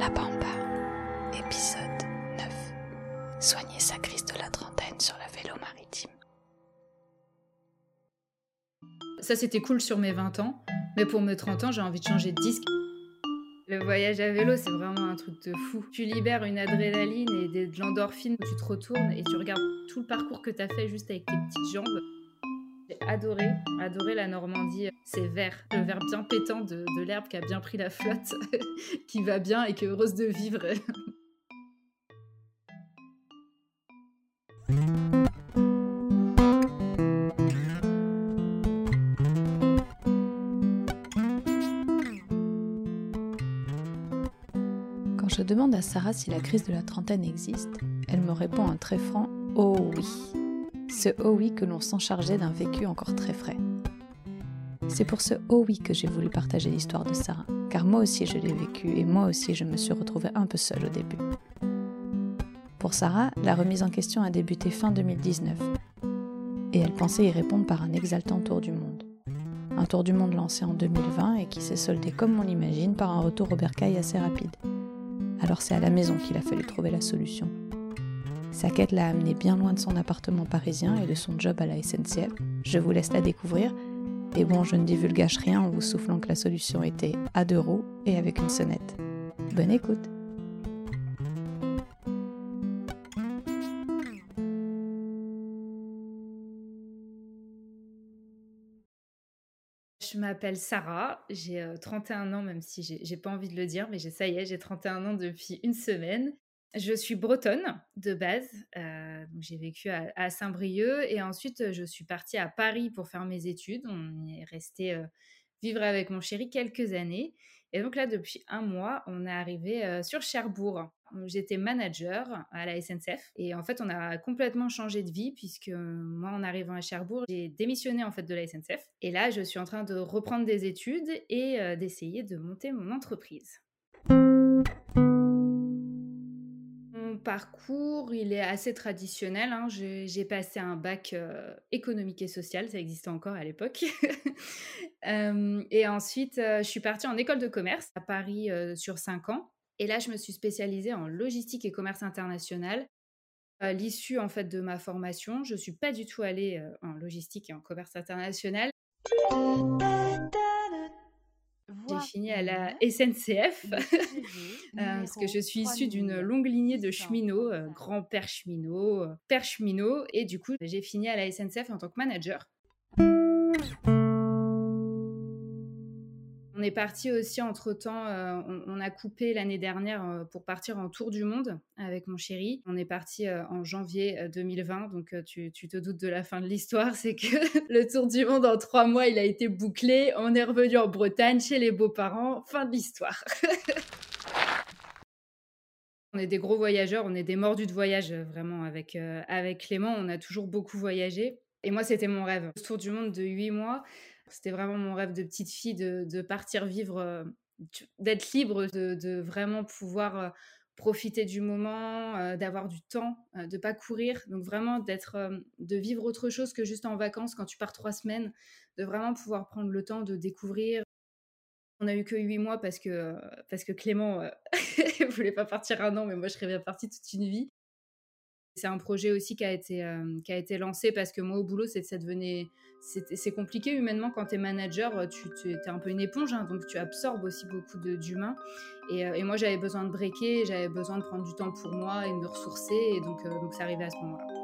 La Pampa, épisode 9. Soigner sa crise de la trentaine sur le vélo maritime. Ça, c'était cool sur mes 20 ans, mais pour mes 30 ans, j'ai envie de changer de disque. Le voyage à vélo, c'est vraiment un truc de fou. Tu libères une adrénaline et de l'endorphine, tu te retournes et tu regardes tout le parcours que tu as fait juste avec tes petites jambes. Adoré, adoré la Normandie. C'est vert, le vert bien pétant de, de l'herbe qui a bien pris la flotte, qui va bien et qui est heureuse de vivre. Quand je demande à Sarah si la crise de la trentaine existe, elle me répond un très franc Oh oui. Ce oh oui que l'on sent chargé d'un vécu encore très frais. C'est pour ce oh oui que j'ai voulu partager l'histoire de Sarah, car moi aussi je l'ai vécu et moi aussi je me suis retrouvée un peu seule au début. Pour Sarah, la remise en question a débuté fin 2019, et elle pensait y répondre par un exaltant tour du monde. Un tour du monde lancé en 2020 et qui s'est soldé comme on l'imagine par un retour au bercail assez rapide. Alors c'est à la maison qu'il a fallu trouver la solution. Sa quête l'a amené bien loin de son appartement parisien et de son job à la SNCF. Je vous laisse la découvrir. Et bon, je ne divulgage rien en vous soufflant que la solution était à deux roues et avec une sonnette. Bonne écoute Je m'appelle Sarah, j'ai euh, 31 ans, même si j'ai pas envie de le dire, mais ça y est, j'ai 31 ans depuis une semaine. Je suis bretonne de base, euh, j'ai vécu à, Saint-Brieuc et ensuite je suis partie à Paris pour faire mes études. On est resté euh, vivre avec mon chéri quelques années. Et donc là, depuis un mois, on est arrivé euh, sur Cherbourg. J'étais manager à la SNCF et en fait, on a complètement changé de vie puisque moi, en arrivant à Cherbourg, j'ai démissionné en fait de la SNCF et là, je suis en train de reprendre des études et d'essayer de monter mon entreprise. Parcours, il est assez traditionnel. hein. J'ai passé un bac euh, économique et social, ça existait encore à l'époque. Euh, et ensuite, euh, je suis partie en école de commerce à Paris sur 5 ans. Et là, je me suis spécialisée en logistique et commerce international. À l'issue en fait de ma formation, je suis pas du tout allée en logistique et en commerce international. J'ai fini à la SNCF. Euh, parce que je suis issue d'une longue lignée de cheminots, euh, grand-père cheminot, euh, père cheminot, et du coup, j'ai fini à la SNCF en tant que manager. On est parti aussi entre-temps, euh, on, a coupé l'année dernière euh, pour partir en tour du monde avec mon chéri. On est parti euh, en janvier euh, 2020, donc tu, te doutes de la fin de l'histoire, c'est que le tour du monde en trois mois, il a été bouclé. On est revenu en Bretagne chez les beaux-parents, fin de l'histoire. On est des gros voyageurs, on est des mordus de voyage, vraiment. Avec, avec Clément, on a toujours beaucoup voyagé. Et moi, c'était mon rêve. Tour du monde de huit mois, c'était vraiment mon rêve de petite fille de, partir vivre, euh, d'être libre, de, vraiment pouvoir euh, profiter du moment, euh, d'avoir du temps, de pas courir. Donc vraiment d'être, de vivre autre chose que juste en vacances quand tu pars trois semaines, de vraiment pouvoir prendre le temps de découvrir. On a eu que huit mois parce que, parce que Clément voulait pas partir un an, mais moi je serais bien partie toute une vie. C'est un projet aussi qui a été, euh, qui a été lancé parce que moi au boulot, c'est, ça devenait, c'est, compliqué humainement quand tu es manager, euh, tu, tu es un peu une éponge, hein, donc tu absorbes aussi beaucoup d'humains. Et, euh, et moi j'avais besoin de breaker, j'avais besoin de prendre du temps pour moi et de me ressourcer, et donc, donc c'est arrivé à ce moment-là.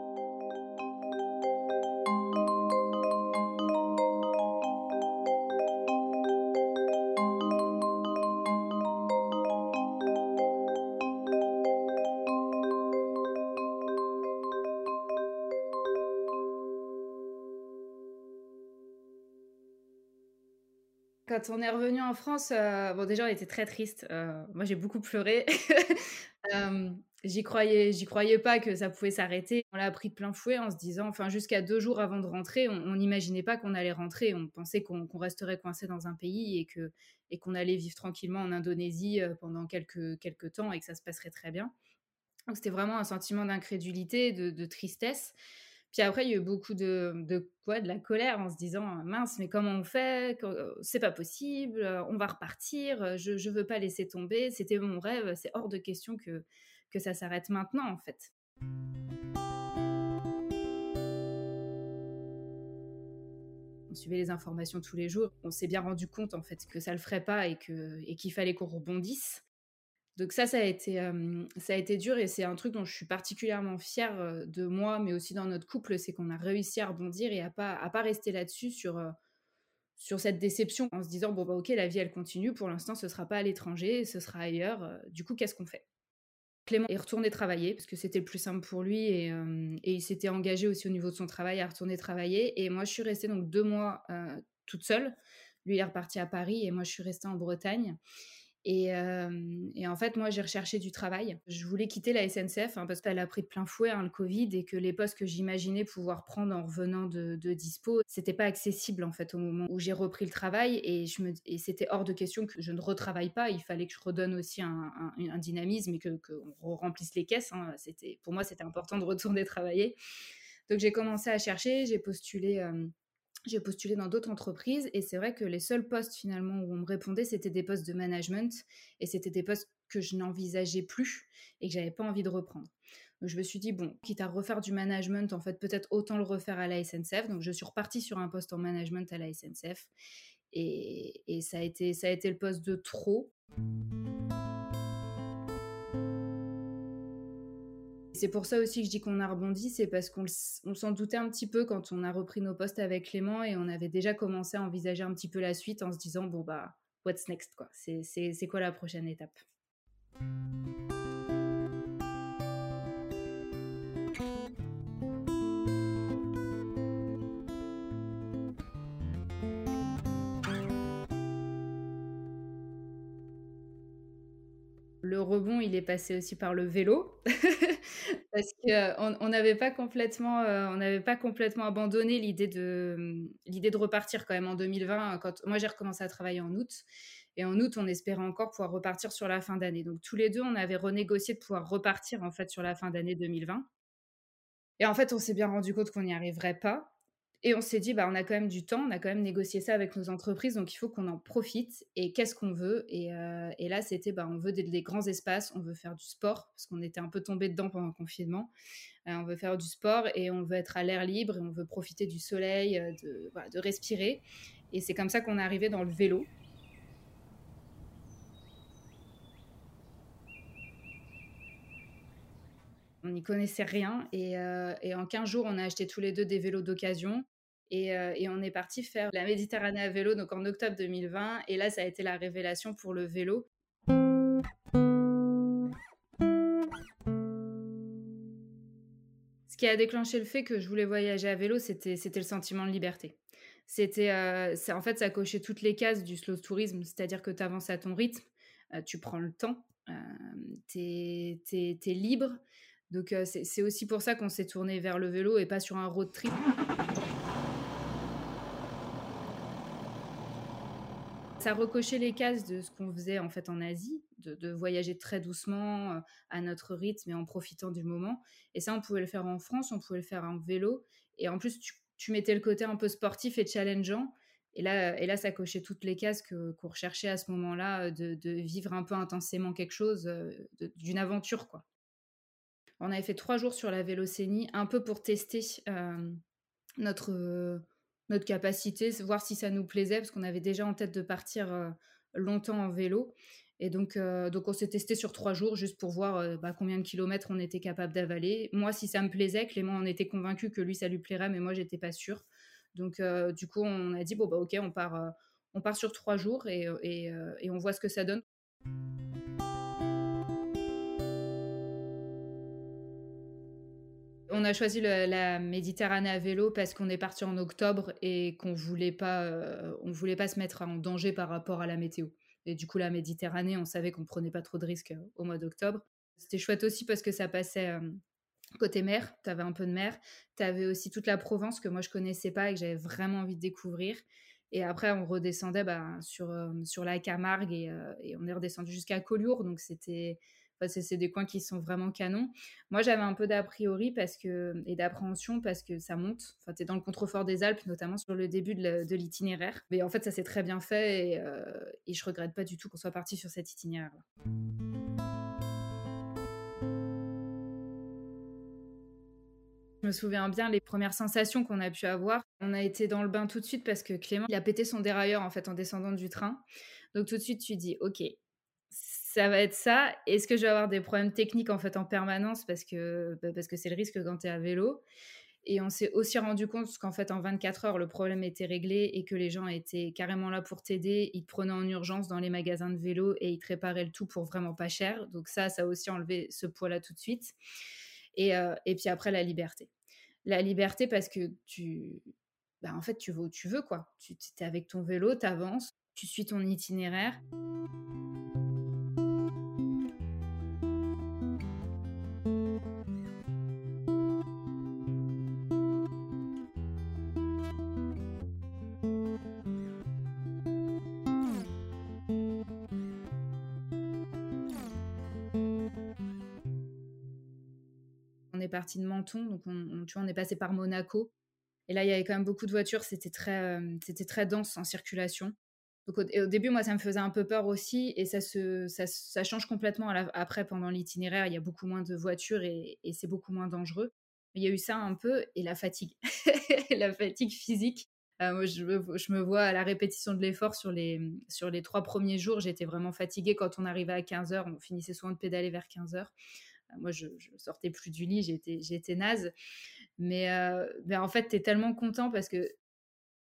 Quand on est revenu en France, euh, bon déjà on était très triste. Euh, moi j'ai beaucoup pleuré. Euh, j'y croyais, j'y croyais pas que ça pouvait s'arrêter. On l'a pris de plein fouet en se disant, enfin jusqu'à deux jours avant de rentrer, on n'imaginait pas qu'on allait rentrer. On pensait qu'on resterait coincé dans un pays et qu'on allait vivre tranquillement en Indonésie pendant quelques temps et que ça se passerait très bien. Donc c'était vraiment un sentiment d'incrédulité, de tristesse. Puis après, il y a eu beaucoup de, de quoi, de la colère en se disant mince, mais comment on fait? C'est pas possible, on va repartir. Je je veux pas laisser tomber. C'était mon rêve. C'est hors de question que que ça s'arrête maintenant, en fait. On suivait les informations tous les jours. On s'est bien rendu compte en fait que ça le ferait pas et que et qu'il fallait qu'on rebondisse. Donc ça, ça a été, ça a été dur et c'est un truc dont je suis particulièrement fière de moi, mais aussi dans notre couple, c'est qu'on a réussi à rebondir et à pas, à pas rester là-dessus sur, sur cette déception en se disant, bon, bah ok, la vie, elle continue, pour l'instant, ce sera pas à l'étranger, ce sera ailleurs, du coup, qu'est-ce qu'on fait? Clément est retourné travailler parce que c'était le plus simple pour lui et, et il s'était engagé aussi au niveau de son travail à retourner travailler. Et moi, je suis restée donc deux mois toute seule. Lui est reparti à Paris et moi, je suis restée en Bretagne. Et, et, en fait, moi, j'ai recherché du travail. Je voulais quitter la SNCF hein, parce qu'elle a pris de plein fouet hein, le Covid et que les postes que j'imaginais pouvoir prendre en revenant de, de dispo, c'était pas accessible en fait au moment où j'ai repris le travail et, et c'était hors de question que je ne retravaille pas. Il fallait que je redonne aussi un, dynamisme et que qu'on remplisse les caisses. Hein. Pour moi, c'était important de retourner travailler. Donc j'ai commencé à chercher, j'ai postulé j'ai postulé dans d'autres entreprises et c'est vrai que les seuls postes finalement où on me répondait, c'était des postes de management et c'était des postes que je n'envisageais plus et que j'avais pas envie de reprendre. Je me suis dit, bon, quitte à refaire du management, en fait, peut-être autant le refaire à la SNCF. Donc je suis repartie sur un poste en management à la SNCF et, et ça, a été, ça a été le poste de trop. C'est pour ça aussi que je dis qu'on a rebondi, c'est parce qu'on s'en doutait un petit peu quand on a repris nos postes avec Clément et on avait déjà commencé à envisager un petit peu la suite en se disant bon bah what's next quoi, c'est quoi la prochaine étape? Le rebond, il est passé aussi par le vélo. Parce qu'on on n'avait pas complètement, euh, n'avait pas complètement abandonné l'idée de, de repartir quand même en 2020. Quand moi j'ai recommencé à travailler en août, et en août on espérait encore pouvoir repartir sur la fin d'année. Donc tous les deux on avait renégocié de pouvoir repartir en fait sur la fin d'année 2020. Et en fait on s'est bien rendu compte qu'on n'y arriverait pas. Et on s'est dit, bah, on a quand même du temps, on a quand même négocié ça avec nos entreprises, donc il faut qu'on en profite. Et qu'est-ce qu'on veut? Et, euh, et, là, c'était, bah, on veut des, grands espaces, on veut faire du sport, parce qu'on était un peu tombé dedans pendant le confinement. Euh, on veut faire du sport et on veut être à l'air libre et on veut profiter du soleil, euh, de, respirer. Et c'est comme ça qu'on est arrivé dans le vélo. On n'y connaissait rien et, en 15 jours, on a acheté tous les deux des vélos d'occasion. Euh, et, on est parti faire la Méditerranée à vélo, donc en octobre 2020. Et là, ça a été la révélation pour le vélo. Ce qui a déclenché le fait que je voulais voyager à vélo, c'était le sentiment de liberté. C'était, euh, en fait, ça cochait toutes les cases du slow tourisme, c'est-à-dire que tu avances à ton rythme, euh, tu prends le temps, tu es, es, libre. Donc c'est aussi pour ça qu'on s'est tourné vers le vélo et pas sur un road trip. Ça recochait les cases de ce qu'on faisait en fait en Asie, de, voyager très doucement euh, à notre rythme et en profitant du moment. Et ça, on pouvait le faire en France, on pouvait le faire en vélo. Et en plus, tu, mettais le côté un peu sportif et challengeant. Et là, et là ça cochait toutes les cases qu'on recherchait à ce moment-là, euh, de, vivre un peu intensément quelque chose, euh, d'une aventure, quoi. On avait fait trois jours sur la Vélocénie, un peu pour tester notre notre capacité, voir si ça nous plaisait, parce qu'on avait déjà en tête de partir euh, longtemps en vélo. Et donc, euh, donc on s'est testé sur trois jours juste pour voir euh, bah, combien de kilomètres on était capable d'avaler. Moi, si ça me plaisait, Clément en était convaincu que lui, ça lui plairait, mais moi, j'étais pas sûre. Donc, du coup, on a dit, bon, bah, ok, on part, on part sur trois jours et, et, et on voit ce que ça donne. On a choisi la Méditerranée à vélo parce qu'on est parti en octobre et qu'on voulait pas, euh, on voulait pas se mettre en danger par rapport à la météo. Et du coup, la Méditerranée, on savait qu'on prenait pas trop de risques euh, au mois d'octobre. C'était chouette aussi parce que ça passait euh, côté mer, tu avais un peu de mer. Tu avais aussi toute la Provence que moi je connaissais pas et que j'avais vraiment envie de découvrir. Et après, on redescendait bah, sur, la Camargue et, et, on est redescendu jusqu'à Collioure. Donc, c'était c'est des coins qui sont vraiment canons. Moi, j'avais un peu d'a priori parce que, et d'appréhension parce que ça monte. Enfin, tu es dans le contrefort des Alpes, notamment sur le début de l'itinéraire. Mais en fait, ça s'est très bien fait et, euh, et je regrette pas du tout qu'on soit parti sur cet itinéraire-là. Je me souviens bien les premières sensations qu'on a pu avoir. On a été dans le bain tout de suite parce que Clément, il a pété son dérailleur en fait en descendant du train. Donc tout de suite, tu dis, ok, ça va être ça. Est-ce que je vais avoir des problèmes techniques en fait en permanence parce que bah, parce que c'est le risque quand tu es à vélo? Et on s'est aussi rendu compte qu'en fait en 24 heures le problème était réglé et que les gens étaient carrément là pour t'aider. Ils te prenaient en urgence dans les magasins de vélo et ils te réparaient le tout pour vraiment pas cher. Donc ça, ça a aussi enlevé ce poids-là tout de suite. Et, euh, et puis après la liberté la liberté parce que tu, bah, en fait, tu vas tu veux, quoi. Tu es avec ton vélo, tu avances, tu suis ton itinéraire. Partie de Menton, donc on, tu vois, on est passé par Monaco. Et là, il y avait quand même beaucoup de voitures, c'était très, euh, c'était très dense en circulation. Donc au, début, moi, ça me faisait un peu peur aussi, et ça, se, ça, change complètement après, pendant l'itinéraire, il y a beaucoup moins de voitures et, c'est beaucoup moins dangereux. il y a eu ça un peu, et la fatigue, la fatigue physique. Euh, moi, je, je, me vois à la répétition de l'effort sur les, sur les trois premiers jours, j'étais vraiment fatiguée. Quand on arrivait à 15h, on finissait souvent de pédaler vers 15h. Moi, je, je sortais plus du lit, j'étais, naze. Mais, euh, ben, en fait, tu es tellement content parce que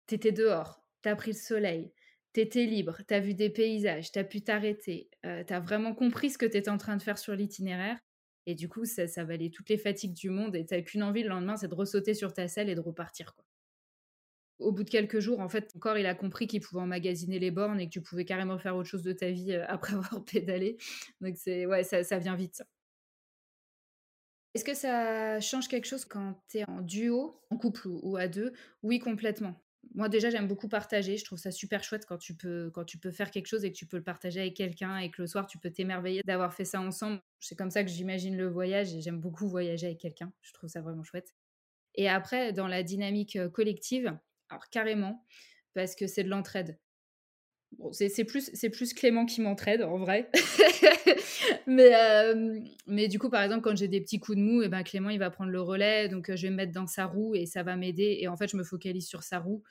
tu étais dehors, tu as pris le soleil, tu étais libre, tu as vu des paysages, tu as pu t'arrêter, euh, tu as vraiment compris ce que tu étais en train de faire sur l'itinéraire. Et du coup, ça, valait toutes les fatigues du monde et tu qu'une envie le lendemain, c'est de ressauter sur ta selle et de repartir. Au bout de quelques jours, en fait, ton corps, il a compris qu'il pouvait emmagasiner les bornes et que tu pouvais carrément faire autre chose de ta vie euh, après avoir pédalé. Donc, c'est, ouais, ça vient vite. Est-ce que ça change quelque chose quand tu es en duo, en couple ou, à deux? Oui, complètement. Moi déjà j'aime beaucoup partager, je trouve ça super chouette quand tu peux quand tu peux faire quelque chose et que tu peux le partager avec quelqu'un et que le soir tu peux t'émerveiller d'avoir fait ça ensemble. C'est comme ça que j'imagine le voyage et j'aime beaucoup voyager avec quelqu'un. Je trouve ça vraiment chouette. Et après dans la dynamique collective, alors carrément parce que c'est de l'entraide c'est plus, plus Clément qui m'entraide en vrai. mais, euh, mais du coup, par exemple, quand j'ai des petits coups de mou, et eh ben Clément il va prendre le relais, donc euh, je vais me mettre dans sa roue et ça va m'aider. Et en fait, je me focalise sur sa roue.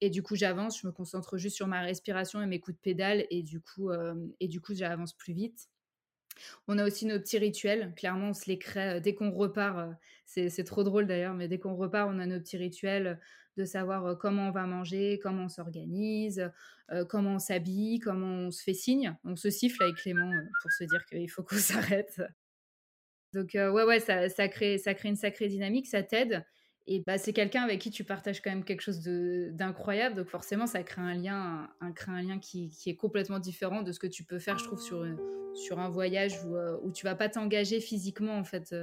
Et du coup, j'avance, je me concentre juste sur ma respiration et mes coups de pédale. Et du coup, euh, et du coup j'avance plus vite. On a aussi nos petits rituels. Clairement, on se les crée dès qu'on repart. C'est trop drôle d'ailleurs, mais dès qu'on repart, on a nos petits rituels de savoir comment on va manger, comment on s'organise, comment on s'habille, comment on se fait signe. On se siffle avec Clément pour se dire qu'il faut qu'on s'arrête. Donc ouais, ouais, ça, crée, ça crée une sacrée dynamique, ça t'aide. Et bah, c'est quelqu'un avec qui tu partages quand même quelque chose d'incroyable. Donc forcément, ça crée un lien, un, crée un lien qui, est complètement différent de ce que tu peux faire, je trouve, sur, sur un voyage où, où tu vas pas t'engager physiquement en fait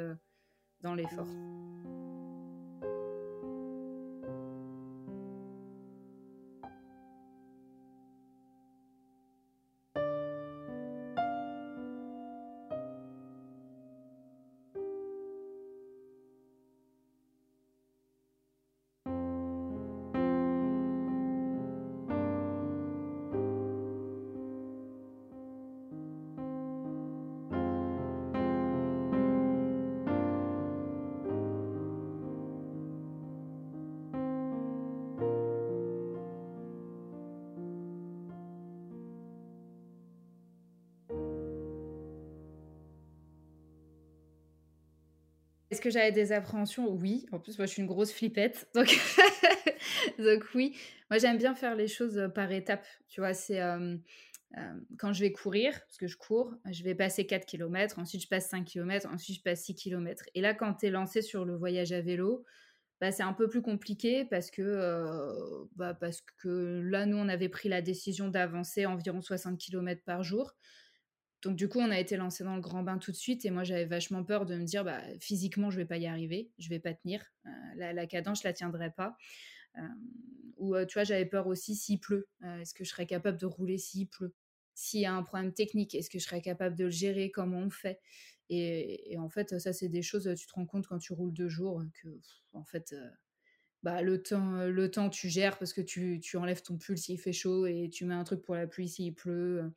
dans l'effort. Est-ce que j'avais des appréhensions? Oui. En plus, moi, je suis une grosse flippette. Donc, oui. Moi, j'aime bien faire les choses par étapes. Tu vois, c'est quand je vais courir, parce que je cours, je vais passer 4 km, ensuite je passe 5 km, ensuite je passe 6 km. Et là, quand tu es lancé sur le voyage à vélo, bah, c'est un peu plus compliqué parce que, bah, parce que là, nous, on avait pris la décision d'avancer environ 60 km par jour. Donc du coup, on a été lancé dans le grand bain tout de suite et moi j'avais vachement peur de me dire bah, physiquement je vais pas y arriver, je vais pas tenir, euh, la, cadence je la tiendrai pas. Euh, ou euh, tu vois, j'avais peur aussi s'il pleut, est-ce que je serais capable de rouler s'il pleut? S'il y a un problème technique, est-ce que je serais capable de le gérer? Comment on fait? Et, en fait, ça, c'est des choses, tu te rends compte quand tu roules deux jours que, en fait, bah, le temps, le temps, tu gères parce que tu, tu enlèves ton pull s'il fait chaud et tu mets un truc pour la pluie s'il pleut.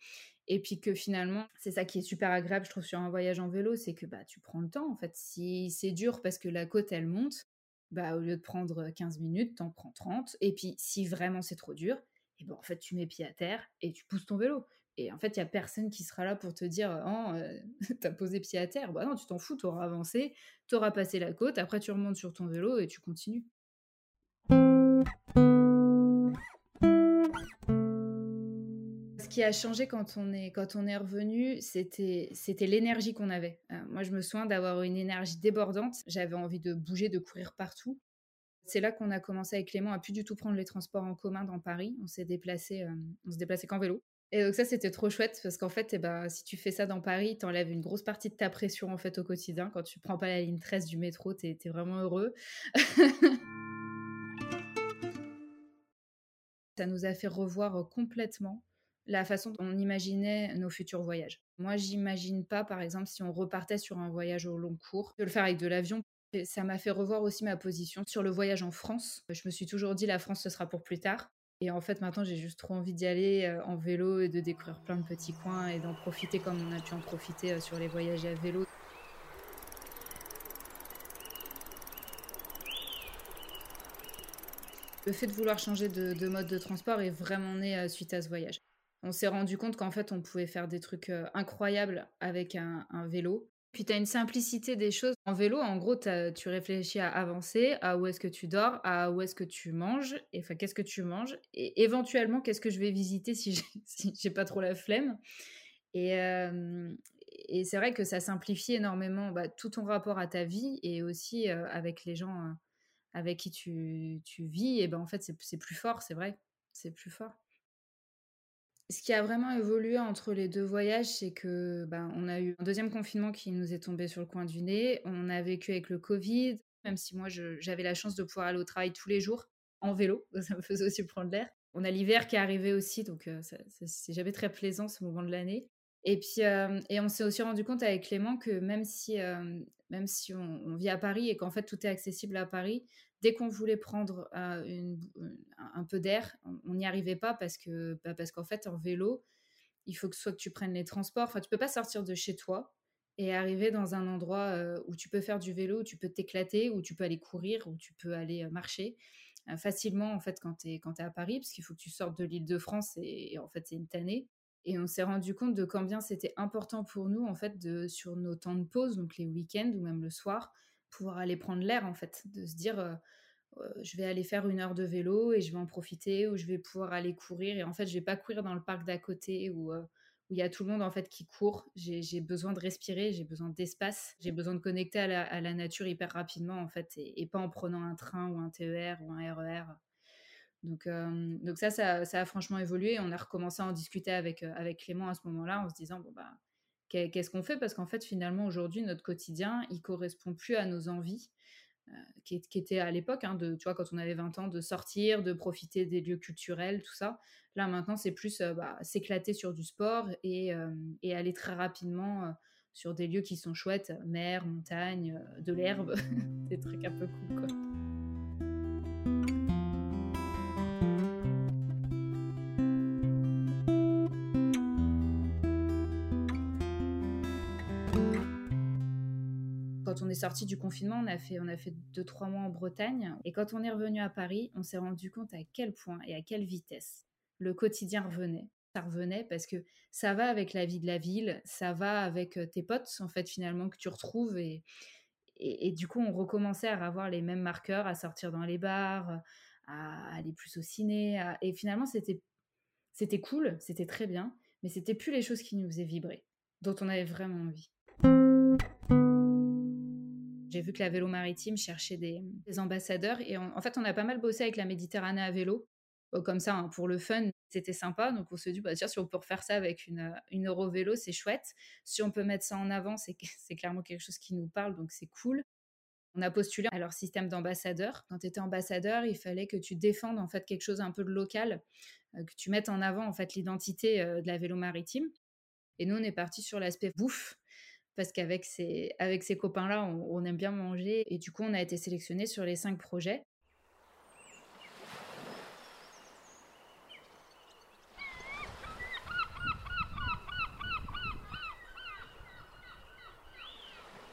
Et puis que finalement, c'est ça qui est super agréable, je trouve, sur un voyage en vélo, c'est que bah, tu prends le temps, en fait. Si c'est dur parce que la côte, elle monte, bah, au lieu de prendre 15 minutes, t'en prends 30. Et puis, si vraiment c'est trop dur, et ben, en fait, tu mets pied à terre et tu pousses ton vélo. Et en fait, il y a personne qui sera là pour te dire Oh, t'as posé pied à terre. Bah non, tu t'en fous, t'auras avancé, t'auras passé la côte, après tu remontes sur ton vélo et tu continues. Qui a changé quand on est, quand on est revenu, c'était, l'énergie qu'on avait. moi, je me souviens d'avoir une énergie débordante. J'avais envie de bouger, de courir partout. C'est là qu'on a commencé avec Clément à plus du tout prendre les transports en commun dans Paris. On s'est déplacé, on se déplaçait qu'en vélo. Et donc ça, c'était trop chouette parce qu'en fait, eh ben, si tu fais ça dans Paris, t'enlèves une grosse partie de ta pression en fait au quotidien. Quand tu prends pas la ligne 13 du métro, t'es es vraiment heureux. ça nous a fait revoir complètement la façon dont on imaginait nos futurs voyages. Moi, j'imagine pas, par exemple, si on repartait sur un voyage au long cours, de le faire avec de l'avion. Ça m'a fait revoir aussi ma position sur le voyage en France. Je me suis toujours dit la France ce sera pour plus tard. Et en fait, maintenant, j'ai juste trop envie d'y aller euh, en vélo et de découvrir plein de petits coins et d'en profiter comme on a pu en profiter euh, sur les voyages à vélo. Le fait de vouloir changer de, mode de transport est vraiment né euh, suite à ce voyage. On s'est rendu compte qu'en fait, on pouvait faire des trucs incroyables avec un vélo puis tu as une simplicité des choses. En vélo, en gros, tu réfléchis à avancer, à où est-ce que tu dors, à où est-ce que tu manges, et enfin, qu'est-ce que tu manges, et éventuellement, qu'est-ce que je vais visiter si j'ai si pas trop la flemme. Et, et c'est vrai que ça simplifie énormément bah, tout ton rapport à ta vie et aussi avec les gens avec qui tu, tu, vis. Et ben en fait, c'est plus fort, c'est vrai, c'est plus fort. Ce qui a vraiment évolué entre les deux voyages, c'est que ben, on a eu un deuxième confinement qui nous est tombé sur le coin du nez. On a vécu avec le Covid, même si moi j'avais la chance de pouvoir aller au travail tous les jours en vélo, ça me faisait aussi prendre l'air. On a l'hiver qui est arrivé aussi, donc euh, c'est jamais très plaisant ce moment de l'année. Et puis, euh, et on s'est aussi rendu compte avec Clément que même si, euh, même si on, vit à Paris et qu'en fait tout est accessible à Paris, dès qu'on voulait prendre euh, un peu d'air, on n'y arrivait pas parce que bah, parce qu'en fait en vélo, il faut que soit que tu prennes les transports. Enfin, tu peux pas sortir de chez toi et arriver dans un endroit euh, où tu peux faire du vélo, où tu peux t'éclater, où tu peux aller courir, où tu peux aller euh, marcher facilement en fait quand tu es quand es à Paris parce qu'il faut que tu sortes de l'île de France et, en fait c'est une tannée. Et on s'est rendu compte de combien c'était important pour nous en fait de sur nos temps de pause, donc les week-ends ou même le soir, pouvoir aller prendre l'air en fait, de se dire euh, euh, je vais aller faire une heure de vélo et je vais en profiter ou je vais pouvoir aller courir et en fait je vais pas courir dans le parc d'à côté où euh, où il y a tout le monde en fait qui court. J'ai besoin de respirer, j'ai besoin d'espace, j'ai besoin de connecter à la, nature hyper rapidement en fait et, pas en prenant un train ou un TER ou un RER. E donc, donc ça, ça, ça, a franchement évolué. On a recommencé à en discuter avec, avec Clément à ce moment-là en se disant bon bah qu'est-ce qu'on fait? Parce qu'en fait, finalement, aujourd'hui, notre quotidien, il correspond plus à nos envies. Euh, qui, étaient à l'époque, hein, de, tu vois, quand on avait 20 ans, de sortir, de profiter des lieux culturels, tout ça. Là, maintenant, c'est plus euh, bah, s'éclater sur du sport et, euh, et aller très rapidement sur des lieux qui sont chouettes, mer, montagne, de l'herbe, des trucs un peu cool, quoi. Sorti du confinement, on a fait on a fait deux trois mois en Bretagne et quand on est revenu à Paris, on s'est rendu compte à quel point et à quelle vitesse le quotidien revenait. Ça revenait parce que ça va avec la vie de la ville, ça va avec euh, tes potes en fait finalement que tu retrouves et et, du coup on recommençait à avoir les mêmes marqueurs, à sortir dans les bars, à aller plus au ciné et finalement c'était c'était cool, c'était très bien, mais c'était plus les choses qui nous faisaient vibrer, dont on avait vraiment envie. J'ai vu que la vélo maritime cherchait des, ambassadeurs et en fait, on a pas mal bossé avec la Méditerranée à vélo. Euh, comme ça, hein, pour le fun, c'était sympa. Donc, on se dit, bah, tiens, si on peut refaire ça avec une, une Eurovélo, c'est chouette. Si on peut mettre ça en avant, c'est clairement quelque chose qui nous parle, donc c'est cool. On a postulé à leur système d'ambassadeur. Quand tu étais ambassadeur, il fallait que tu défendes en fait quelque chose un peu de local, que tu mettes en avant en fait l'identité de la vélo maritime. Et nous, on est parti sur l'aspect bouffe parce qu'avec ces, avec copains-là, on, aime bien manger. Et du coup, on a été sélectionné sur les cinq projets.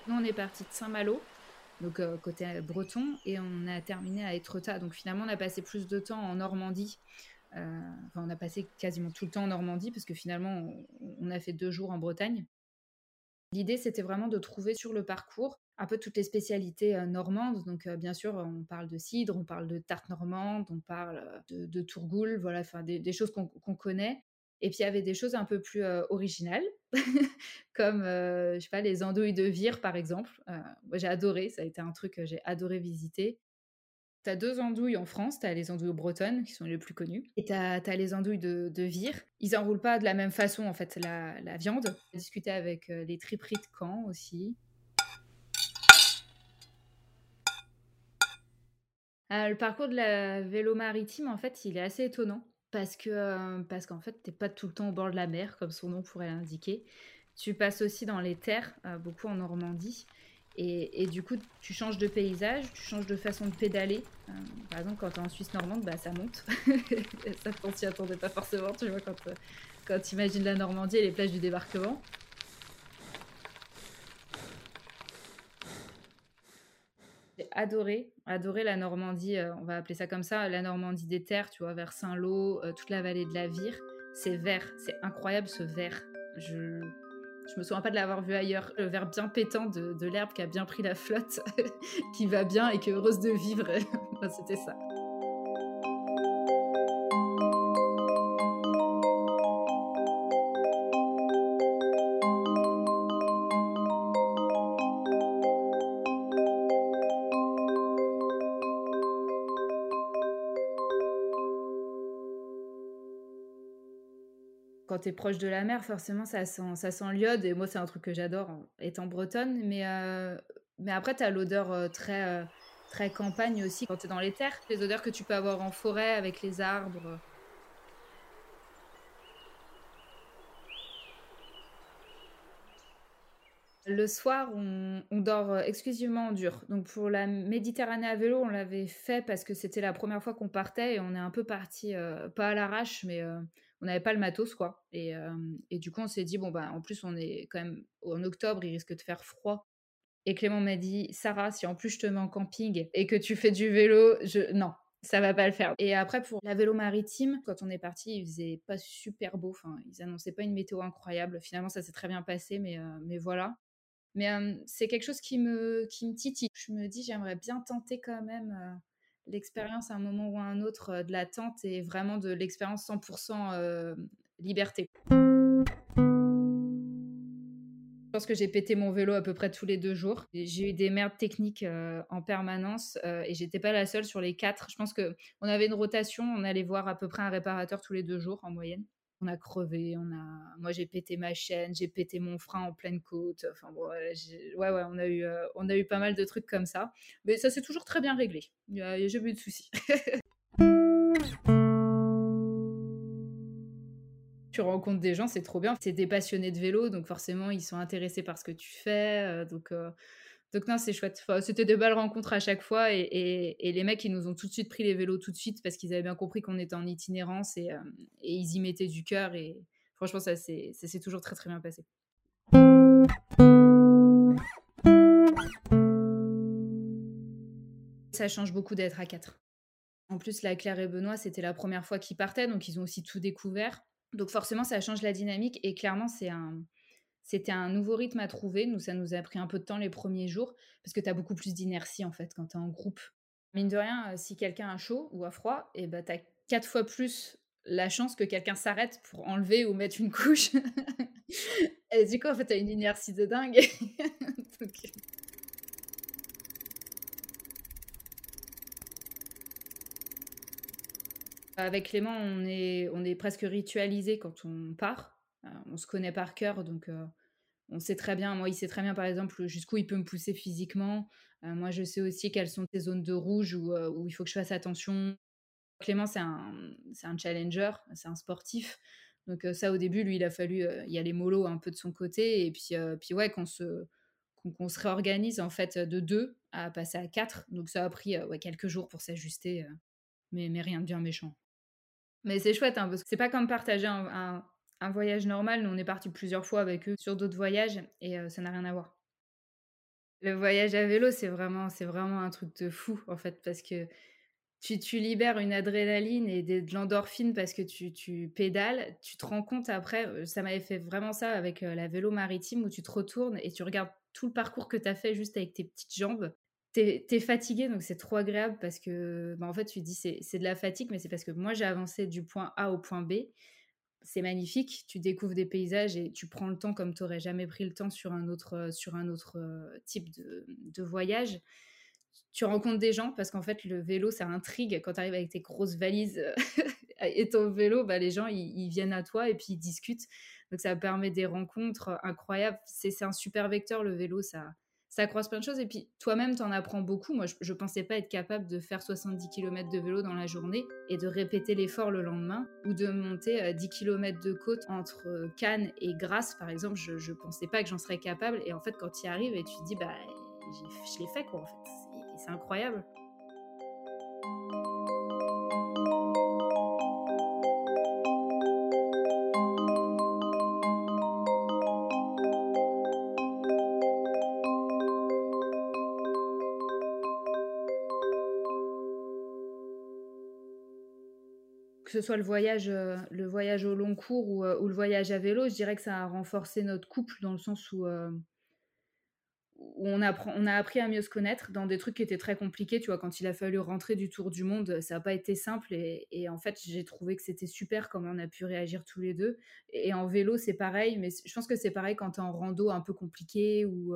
Nous, on est parti de Saint-Malo, donc euh, côté breton, et on a terminé à Etretat. Donc finalement, on a passé plus de temps en Normandie. Euh, enfin, on a passé quasiment tout le temps en Normandie, parce que finalement, on a fait deux jours en Bretagne. L'idée, c'était vraiment de trouver sur le parcours un peu toutes les spécialités euh, normandes. Donc, euh, bien sûr, on parle de cidre, on parle de tarte normande, on parle euh, de, tourgoule, voilà, enfin, des, choses qu'on connaît. Et puis, il y avait des choses un peu plus originales, comme, je sais pas, les andouilles de vire, par exemple. moi, j'ai adoré, ça a été un truc que j'ai adoré visiter. Tu as deux andouilles en France, tu as les andouilles bretonnes qui sont les plus connues, et tu as, les andouilles de, vire. Ils enroulent pas de la même façon en fait la, la viande. J'ai discuté avec euh, les triperies de Caen aussi. Euh, le parcours de la vélo maritime, en fait, il est assez étonnant parce que euh, parce qu'en fait, t'es pas tout le temps au bord de la mer, comme son nom pourrait l'indiquer. Tu passes aussi dans les terres, beaucoup en Normandie. Et, du coup, tu changes de paysage, tu changes de façon de pédaler. Euh, par exemple, quand tu es en Suisse normande, bah, ça monte. ça, on s'y attendait pas forcément, tu vois, quand, euh, tu imagines la Normandie et les plages du débarquement. J'ai adoré, adoré la Normandie, euh, on va appeler ça comme ça, la Normandie des terres, tu vois, vers Saint-Lô, toute la vallée de la Vire. C'est vert, c'est incroyable ce vert. Je, je me souviens pas de l'avoir vu ailleurs. Le verre bien pétant de, l'herbe qui a bien pris la flotte, qui va bien et qui est heureuse de vivre. C'était ça. Quand tu es proche de la mer, forcément, ça sent, ça sent l'iode. Et moi, c'est un truc que j'adore étant bretonne. Mais, euh, mais après, tu as l'odeur euh, très, euh, très campagne aussi quand tu es dans les terres. Les odeurs que tu peux avoir en forêt avec les arbres. Le soir, on, on, dort exclusivement en dur. Donc pour la Méditerranée à vélo, on l'avait fait parce que c'était la première fois qu'on partait et on est un peu parti, pas à l'arrache, mais on n'avait pas le matos, quoi. Et, et du coup, on s'est dit, bon, bah, en plus, on est quand même en octobre, il risque de faire froid. Et Clément m'a dit, Sarah, si en plus je te mets en camping et que tu fais du vélo, je... non, ça va pas le faire. Et après, pour la vélo maritime, quand on est parti, il faisait pas super beau. Ils annonçaient pas une météo incroyable. Finalement, ça s'est très bien passé, mais, mais voilà. Mais c'est quelque chose qui me, qui me titille. Je me dis, j'aimerais bien tenter quand même l'expérience à un moment ou à un autre euh, de la tente et vraiment de l'expérience 100% euh, liberté. Je pense que j'ai pété mon vélo à peu près tous les deux jours. J'ai eu des merdes techniques euh, en permanence et j'étais pas la seule sur les quatre. Je pense que on avait une rotation, on allait voir à peu près un réparateur tous les deux jours en moyenne on a crevé, on a, moi j'ai pété ma chaîne, j'ai pété mon frein en pleine côte. Enfin bon, ouais, ouais, on a eu, euh, on a eu pas mal de trucs comme ça, mais ça s'est toujours très bien réglé. Il n'y a, jamais eu de soucis. tu rencontres des gens, c'est trop bien. C'est des passionnés de vélo, donc forcément ils sont intéressés par ce que tu fais, euh, donc. Euh, donc non, c'est chouette. c'était des belles rencontres à chaque fois et, les mecs, ils nous ont tout de suite pris les vélos tout de suite parce qu'ils avaient bien compris qu'on était en itinérance et, euh, ils y mettaient du cœur et franchement, ça s'est toujours très très bien passé. Ça change beaucoup d'être à quatre. En plus, la Claire et Benoît, c'était la première fois qu'ils partaient, donc ils ont aussi tout découvert. Donc forcément, ça change la dynamique et clairement, c'est un, c'était un nouveau rythme à trouver. Nous, ça nous a pris un peu de temps les premiers jours parce que tu as beaucoup plus d'inertie en fait quand tu es en groupe. Mine de rien, euh, si quelqu'un a chaud ou a froid, et eh ben, tu as quatre fois plus la chance que quelqu'un s'arrête pour enlever ou mettre une couche. et du coup, en fait, tu as une inertie de dingue. Avec Clément, on est, on est presque ritualisé quand on part. Euh, on se connaît par cœur, donc euh, on sait très bien, moi, il sait très bien, par exemple, jusqu'où il peut me pousser physiquement. moi, je sais aussi quelles sont les zones de rouge où, où il faut que je fasse attention. Clément, c'est un, un challenger, c'est un sportif. Donc ça, au début, lui, il a fallu y aller mollo un peu de son côté. Et puis, puis ouais, qu'on se, qu'on, se réorganise en fait de deux à passer à quatre. Donc ça a pris ouais, quelques jours pour s'ajuster, mais, mais rien de bien méchant. Mais c'est chouette, hein, parce que c'est pas comme partager un, voyage normal. Nous, on est parti plusieurs fois avec eux sur d'autres voyages et ça n'a rien à voir. Le voyage à vélo, c'est vraiment, c'est vraiment un truc de fou, en fait, parce que tu, libères une adrénaline et de, l'endorphine parce que tu, tu, pédales, tu te rends compte après, euh, ça m'avait fait vraiment ça avec euh, la vélo maritime où tu te retournes et tu regardes tout le parcours que tu as fait juste avec tes petites jambes. Tu es, fatigué, donc c'est trop agréable parce que, bah, en fait, tu dis c'est de la fatigue, mais c'est parce que moi j'ai avancé du point A au point B. C'est magnifique, tu découvres des paysages et tu prends le temps comme tu n'aurais jamais pris le temps sur un autre, sur un autre euh, type de, voyage tu rencontres des gens parce qu'en fait, le vélo, ça intrigue. Quand tu arrives avec tes grosses valises et ton vélo, bah, les gens, ils, viennent à toi et puis ils discutent. Donc, ça permet des rencontres incroyables. C'est un super vecteur, le vélo, ça, ça croise plein de choses. Et puis, toi-même, tu en apprends beaucoup. Moi, je ne pensais pas être capable de faire 70 km de vélo dans la journée et de répéter l'effort le lendemain ou de monter 10 km de côte entre Cannes et Grasse, par exemple. Je ne pensais pas que j'en serais capable. Et en fait, quand tu y arrives et tu te dis, bah, je l'ai fait, quoi, en fait c'est incroyable. Ce soit le voyage, euh, le voyage au long cours ou, euh, ou, le voyage à vélo, je dirais que ça a renforcé notre couple dans le sens où, euh, on, a appris à mieux se connaître dans des trucs qui étaient très compliqués. Tu vois, quand il a fallu rentrer du tour du monde, ça n'a pas été simple. Et, en fait, j'ai trouvé que c'était super comment on a pu réagir tous les deux. Et, en vélo, c'est pareil. Mais je pense que c'est pareil quand tu es en rando un peu compliqué ou,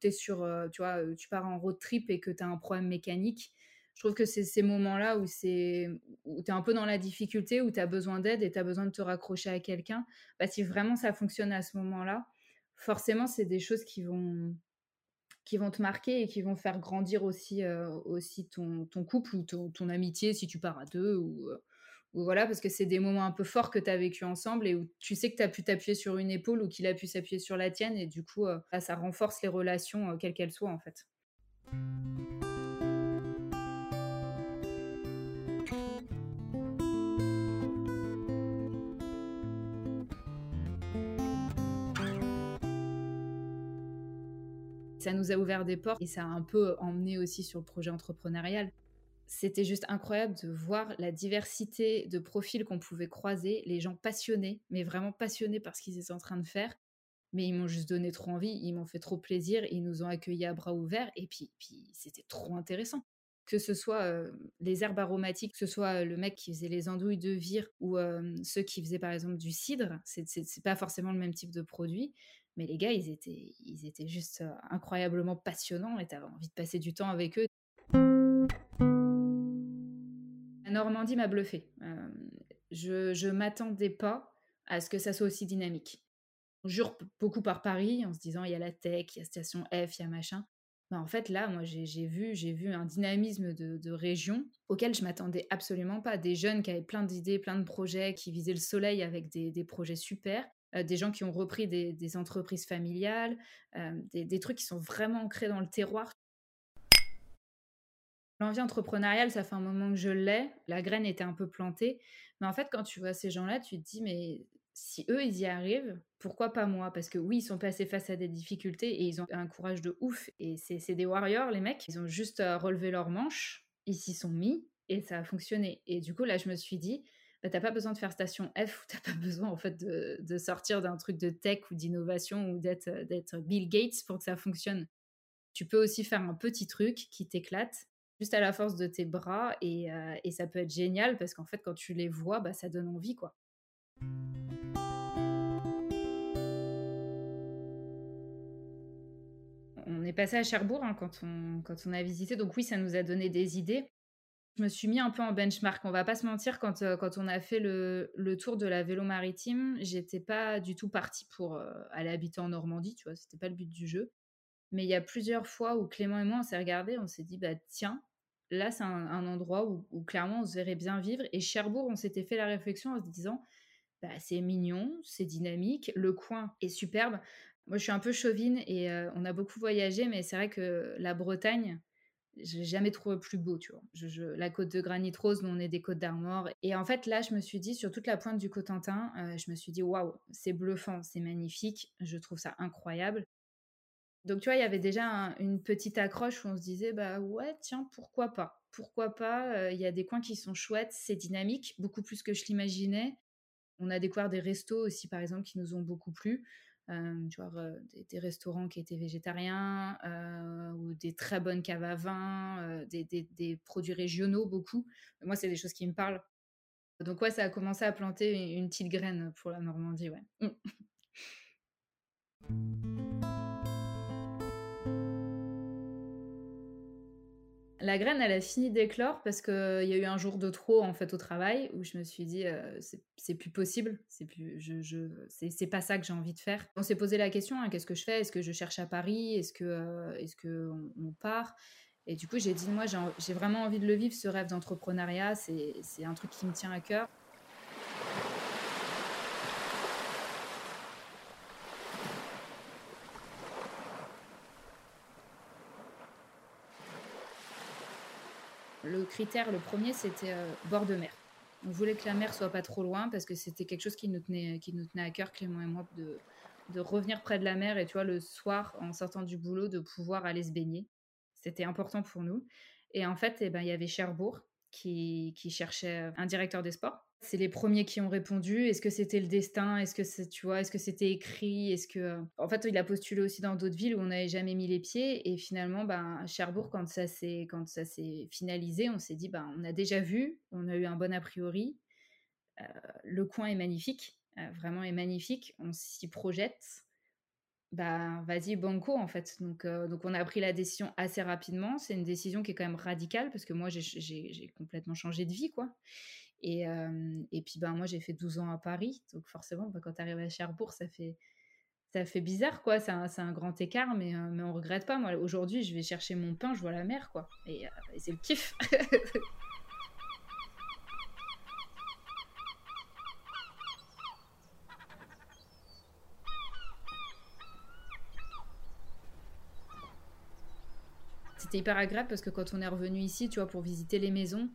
que sur, tu tu pars en road trip et que tu as un problème mécanique. Je trouve que c'est ces moments-là où, où tu es un peu dans la difficulté, où tu as besoin d'aide et tu as besoin de te raccrocher à quelqu'un. Bah, si vraiment ça fonctionne à ce moment-là, forcément, c'est des choses qui vont, qui vont te marquer et qui vont faire grandir aussi, euh, aussi ton, ton, couple ou ton, amitié si tu pars à deux ou, euh, ou voilà, parce que c'est des moments un peu forts que tu as vécu ensemble et où tu sais que tu as pu t'appuyer sur une épaule ou qu'il a pu s'appuyer sur la tienne et du coup, euh, bah, ça renforce les relations, quelles qu'elles soient en fait. Ça nous a ouvert des portes et ça a un peu emmené aussi sur le projet entrepreneurial. C'était juste incroyable de voir la diversité de profils qu'on pouvait croiser, les gens passionnés, mais vraiment passionnés par ce qu'ils étaient en train de faire. Mais ils m'ont juste donné trop envie, ils m'ont fait trop plaisir, ils nous ont accueillis à bras ouverts et puis, c'était trop intéressant que ce soit euh, les herbes aromatiques, que ce soit le mec qui faisait les andouilles de vire ou euh, ceux qui faisaient par exemple du cidre, c'est pas forcément le même type de produit, mais les gars, ils étaient, ils étaient juste euh, incroyablement passionnants et tu avais envie de passer du temps avec eux. La Normandie m'a bluffé. Euh, je ne m'attendais pas à ce que ça soit aussi dynamique. On jure beaucoup par Paris en se disant il y a la tech, il y a station F, il y a machin. Mais en fait, là, moi, j'ai vu, vu un dynamisme de, région auquel je m'attendais absolument pas. Des jeunes qui avaient plein d'idées, plein de projets, qui visaient le soleil avec des, des projets super. Euh, des gens qui ont repris des, entreprises familiales, euh, des, trucs qui sont vraiment ancrés dans le terroir. L'envie entrepreneuriale, ça fait un moment que je l'ai. La graine était un peu plantée. Mais en fait, quand tu vois ces gens-là, tu te dis, mais si eux, ils y arrivent, pourquoi pas moi? Parce que oui, ils sont passés face à des difficultés et ils ont un courage de ouf. Et c'est des warriors, les mecs. Ils ont juste euh, relevé leurs manches, ils s'y sont mis et ça a fonctionné. Et du coup, là, je me suis dit, bah, t'as pas besoin de faire station F ou t'as pas besoin en fait de, sortir d'un truc de tech ou d'innovation ou d'être d'être Bill Gates pour que ça fonctionne. Tu peux aussi faire un petit truc qui t'éclate juste à la force de tes bras et, euh, ça peut être génial parce qu'en fait quand tu les vois bah, ça donne envie quoi. On est passé à Cherbourg hein, on, quand on a visité donc oui ça nous a donné des idées Je me suis mis un peu en benchmark. On va pas se mentir, quand, euh, quand on a fait le, le, tour de la vélo maritime, j'étais pas du tout partie pour euh, aller habiter en Normandie, tu vois, c'était pas le but du jeu. Mais il y a plusieurs fois où Clément et moi, on s'est regardés, on s'est dit, bah tiens, là, c'est un, endroit où, clairement on se verrait bien vivre. Et Cherbourg, on s'était fait la réflexion en se disant, bah, c'est mignon, c'est dynamique, le coin est superbe. Moi, je suis un peu chauvine et euh, on a beaucoup voyagé, mais c'est vrai que la Bretagne, je l'ai jamais trouvé plus beau, tu vois. Je, la côte de Granit Rose, nous on est des côtes d'Armor. Et en fait, là, je me suis dit, sur toute la pointe du Cotentin, euh, je me suis dit, waouh, c'est bluffant, c'est magnifique, je trouve ça incroyable. Donc, tu vois, il y avait déjà une petite accroche où on se disait, bah ouais, tiens, pourquoi pas? Pourquoi pas euh, Il y a des coins qui sont chouettes, c'est dynamique, beaucoup plus que je l'imaginais. On a découvert des restos aussi, par exemple, qui nous ont beaucoup plu. Euh, euh, des, restaurants qui étaient végétariens euh, ou des très bonnes caves à vin, des, des, produits régionaux beaucoup. Moi, c'est des choses qui me parlent. Donc ouais, ça a commencé à planter une petite graine pour la Normandie, ouais. La graine, elle a fini d'éclore parce qu'il y a eu un jour de trop en fait au travail où je me suis dit euh, c'est plus possible, c'est plus je, je c'est pas ça que j'ai envie de faire. On s'est posé la question hein, qu'est-ce que je fais? Est-ce que je cherche à Paris? Est-ce que euh, est-ce que on, part? Et du coup j'ai dit moi j'ai vraiment envie de le vivre ce rêve d'entrepreneuriat, c'est un truc qui me tient à cœur. Le critère, le premier, c'était euh, bord de mer. On voulait que la mer soit pas trop loin parce que c'était quelque chose qui nous tenait, qui nous tenait à cœur, Clément et moi, de, de revenir près de la mer et tu le soir, en sortant du boulot, de pouvoir aller se baigner. C'était important pour nous. Et en fait, eh ben, il y avait Cherbourg qui, qui cherchait un directeur des sports. C'est les premiers qui ont répondu. Est-ce que c'était le destin? Est-ce que tu vois, est-ce que c'était écrit? Est-ce que, euh, en fait, il a postulé aussi dans d'autres villes où on n'avait jamais mis les pieds. Et finalement, ben, Cherbourg, quand ça s'est, quand ça s'est finalisé, on s'est dit, ben, on a déjà vu, on a eu un bon a priori. Euh, le coin est magnifique, euh, vraiment est magnifique. On s'y projette. Bah, vas-y, banco en fait. Donc, donc on a pris la décision assez rapidement. C'est une décision qui est quand même radicale parce que moi j'ai complètement changé de vie quoi. Et, et puis, ben, moi, j'ai fait 12 ans à Paris. Donc, forcément, ben, quand tu arrives à Cherbourg, ça fait, ça fait bizarre, quoi. C'est un, un, grand écart, mais, mais on regrette pas. Moi, aujourd'hui, je vais chercher mon pain, je vois la mer, quoi. Et, et c'est le kiff. C'était hyper agréable parce que quand on est revenu ici, tu vois, pour visiter les maisons,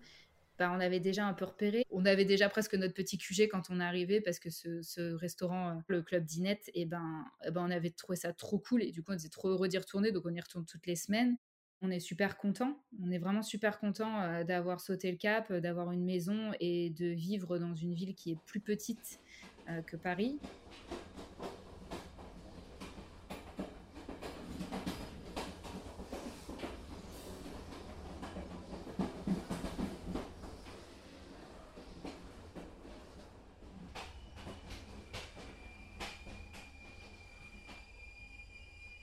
bah, on avait déjà un peu repéré. On avait déjà presque notre petit QG quand on arrivé parce que ce, restaurant, euh, le club Dinette, et eh ben, eh ben, on avait trouvé ça trop cool et du coup on était trop heureux d'y retourner, donc on y retourne toutes les semaines. On est super content, on est vraiment super content euh, d'avoir sauté le cap, d'avoir une maison et de vivre dans une ville qui est plus petite euh, que Paris.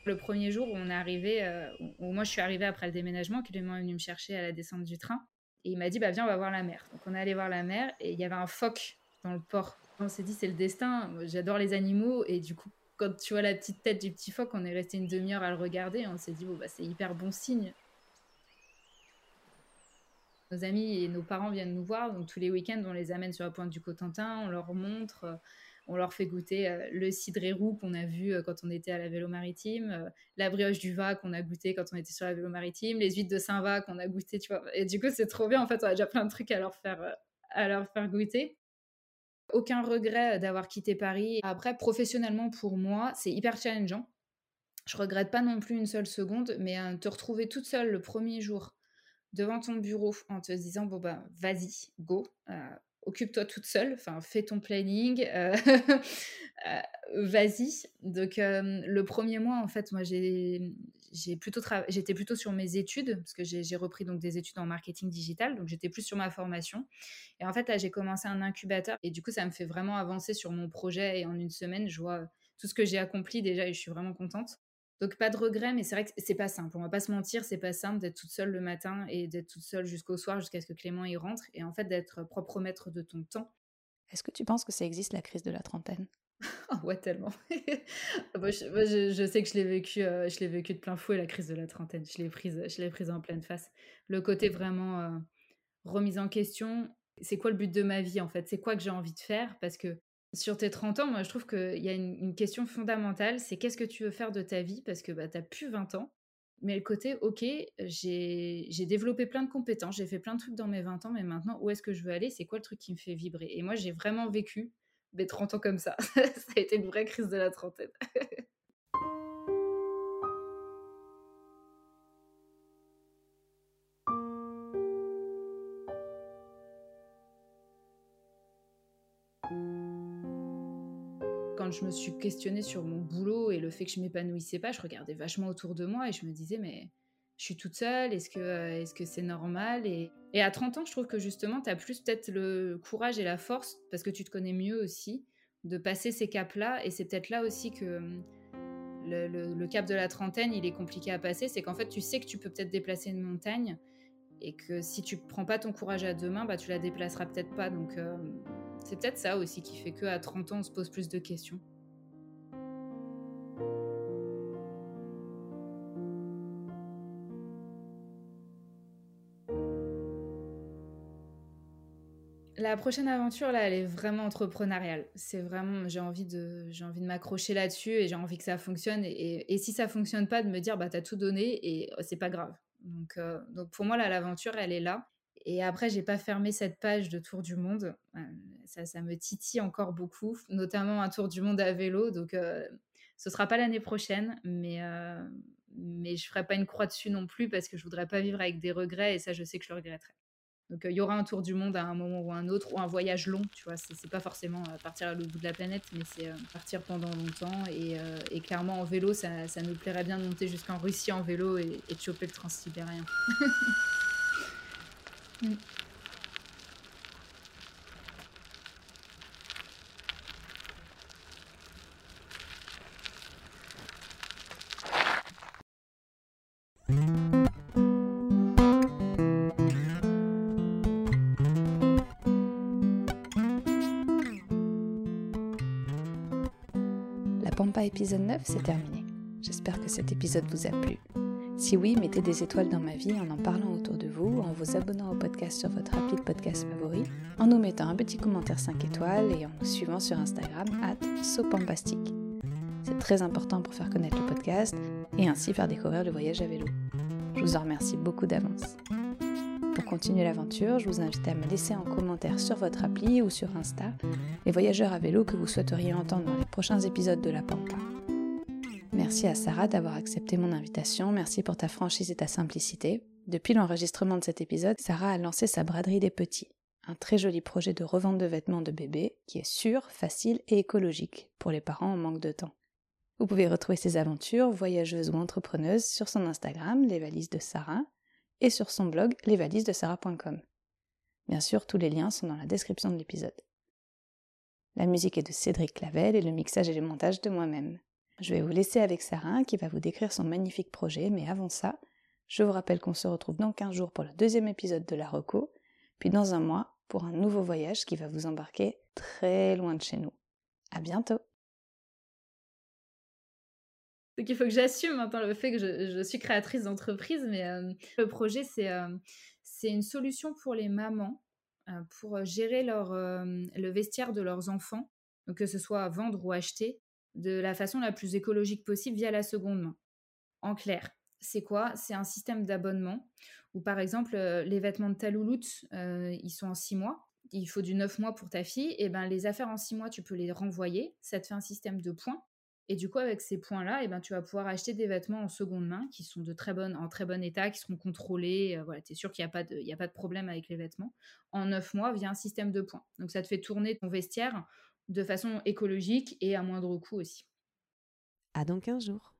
Le premier jour où on est arrivé, euh, où moi je suis arrivée après le déménagement, Clément est venu me chercher à la descente du train. Et il m'a dit, bah viens, on va voir la mer. Donc on est allé voir la mer et il y avait un phoque dans le port. On s'est dit, c'est le destin. J'adore les animaux. Et du coup, quand tu vois la petite tête du petit phoque, on est resté une demi-heure à le regarder. on s'est dit, bon, bah, c'est hyper bon signe. Nos amis et nos parents viennent nous voir. Donc tous les week-ends, on les amène sur la pointe du Cotentin. On leur montre. On leur fait goûter euh, le cidré roux qu'on a vu euh, quand on était à la vélo maritime, euh, la brioche du Va qu'on a goûté quand on était sur la vélo maritime, les huîtres de Saint-Va qu'on a goûté, tu vois. Et du coup, c'est trop bien. En fait, on a déjà plein de trucs à leur faire, à leur faire goûter. Aucun regret d'avoir quitté Paris. Après, professionnellement, pour moi, c'est hyper challengeant. Je regrette pas non plus une seule seconde, mais te retrouver toute seule le premier jour devant ton bureau en te disant bon bah vas-y go occupe-toi toute seule, enfin fais ton planning, euh, euh, vas-y. Donc euh, le premier mois en fait, moi j'ai plutôt j'étais plutôt sur mes études parce que j'ai repris donc des études en marketing digital, donc j'étais plus sur ma formation. Et en fait là j'ai commencé un incubateur et du coup ça me fait vraiment avancer sur mon projet et en une semaine je vois tout ce que j'ai accompli déjà et je suis vraiment contente. Donc pas de regret, mais c'est vrai que c'est pas simple. On va pas se mentir, c'est pas simple d'être toute seule le matin et d'être toute seule jusqu'au soir, jusqu'à ce que Clément y rentre, et en fait d'être propre maître de ton temps. Est-ce que tu penses que ça existe la crise de la trentaine? Ah ouais, tellement. moi, je, sais que je l'ai vécu, euh, je l'ai vécu de plein fouet la crise de la trentaine. Je l'ai prise, je l'ai prise en pleine face. Le côté vraiment euh, remise en question. C'est quoi le but de ma vie en fait? C'est quoi que j'ai envie de faire? Parce que sur tes 30 ans, moi, je trouve qu'il y a une, question fondamentale, c'est qu'est-ce que tu veux faire de ta vie? Parce que bah, tu n'as plus 20 ans. Mais le côté, ok, j'ai développé plein de compétences, j'ai fait plein de trucs dans mes 20 ans, mais maintenant, où est-ce que je veux aller? C'est quoi le truc qui me fait vibrer? Et moi, j'ai vraiment vécu mes 30 ans comme ça. ça a été une vraie crise de la trentaine. je me suis questionnée sur mon boulot et le fait que je m'épanouissais pas, je regardais vachement autour de moi et je me disais, mais je suis toute seule, est-ce que euh, c'est normal et, et, à 30 ans, je trouve que justement, tu as plus peut-être le courage et la force, parce que tu te connais mieux aussi, de passer ces caps-là. Et c'est peut-être là aussi que hum, le, le, cap de la trentaine, il est compliqué à passer. C'est qu'en fait, tu sais que tu peux peut-être déplacer une montagne et que si tu prends pas ton courage à deux mains, bah, tu la déplaceras peut-être pas. Donc, euh, c'est peut-être ça aussi qui fait qu'à 30 ans, on se pose plus de questions. La prochaine aventure, là, elle est vraiment entrepreneuriale. C'est vraiment, j'ai envie de, j'ai envie de m'accrocher là-dessus et j'ai envie que ça fonctionne. Et, et, si ça fonctionne pas, de me dire, bah, t'as tout donné et oh, c'est pas grave. Donc, euh, donc pour moi, là, l'aventure, elle est là. Et après, j'ai pas fermé cette page de tour du monde. Euh, ça, ça me titille encore beaucoup, notamment un tour du monde à vélo. Donc, euh, ce sera pas l'année prochaine, mais mais je ferai pas une croix dessus non plus parce que je voudrais pas vivre avec des regrets et ça, je sais que je le regretterai. Donc il y aura un tour du monde à un moment ou un autre, ou un voyage long, tu vois. C'est pas forcément partir à l'autre bout de la planète, mais c'est partir pendant longtemps. Et, clairement, en vélo, ça, nous plairait bien de monter jusqu'en Russie en vélo et, de choper le transsibérien. Mm. Épisode 9, c'est terminé. J'espère que cet épisode vous a plu. Si oui, mettez des étoiles dans ma vie en en parlant autour de vous, en vous abonnant au podcast sur votre appli de podcast favori, en nous mettant un petit commentaire 5 étoiles et en nous suivant sur Instagram at sopampastique. C'est très important pour faire connaître le podcast et ainsi faire découvrir le voyage à vélo. Je vous en remercie beaucoup d'avance. Pour continuer l'aventure, je vous invite à me laisser en commentaire sur votre appli ou sur Insta les voyageurs à vélo que vous souhaiteriez entendre dans les prochains épisodes de La Pampa. Merci à Sarah d'avoir accepté mon invitation, merci pour ta franchise et ta simplicité. Depuis l'enregistrement de cet épisode, Sarah a lancé sa braderie des petits, un très joli projet de revente de vêtements de bébé qui est sûr, facile et écologique pour les parents en manque de temps. Vous pouvez retrouver ses aventures, voyageuses ou entrepreneuses, sur son Instagram, les valises de Sarah, et sur son blog lesvalisesdesarah.com. Bien sûr, tous les liens sont dans la description de l'épisode. La musique est de Cédric Clavel et le mixage et le montage de moi-même. Je vais vous laisser avec Sarah qui va vous décrire son magnifique projet, mais avant ça, je vous rappelle qu'on se retrouve dans 15 jours pour le deuxième épisode de la Reco, puis dans un mois pour un nouveau voyage qui va vous embarquer très loin de chez nous. À bientôt! Donc il faut que j'assume maintenant le fait que je, suis créatrice d'entreprise, mais euh, le projet, euh, c'est une solution pour les mamans pour gérer leur, le vestiaire de leurs enfants, que ce soit à vendre ou acheter, de la façon la plus écologique possible via la seconde main. En clair, c'est quoi? C'est un système d'abonnement où, par exemple, les vêtements de ta louloute, ils sont en six mois. Il faut du neuf mois pour ta fille. Et ben, les affaires en six mois, tu peux les renvoyer. Ça te fait un système de points et du coup, avec ces points-là, eh ben, tu vas pouvoir acheter des vêtements en seconde main qui sont de très bonne, en très bon état, qui seront contrôlés. Euh, voilà, tu es sûr qu'il n'y a, pas de, problème avec les vêtements. En neuf mois, via un système de points. Donc, ça te fait tourner ton vestiaire de façon écologique et à moindre coût aussi. À dans 15 jours.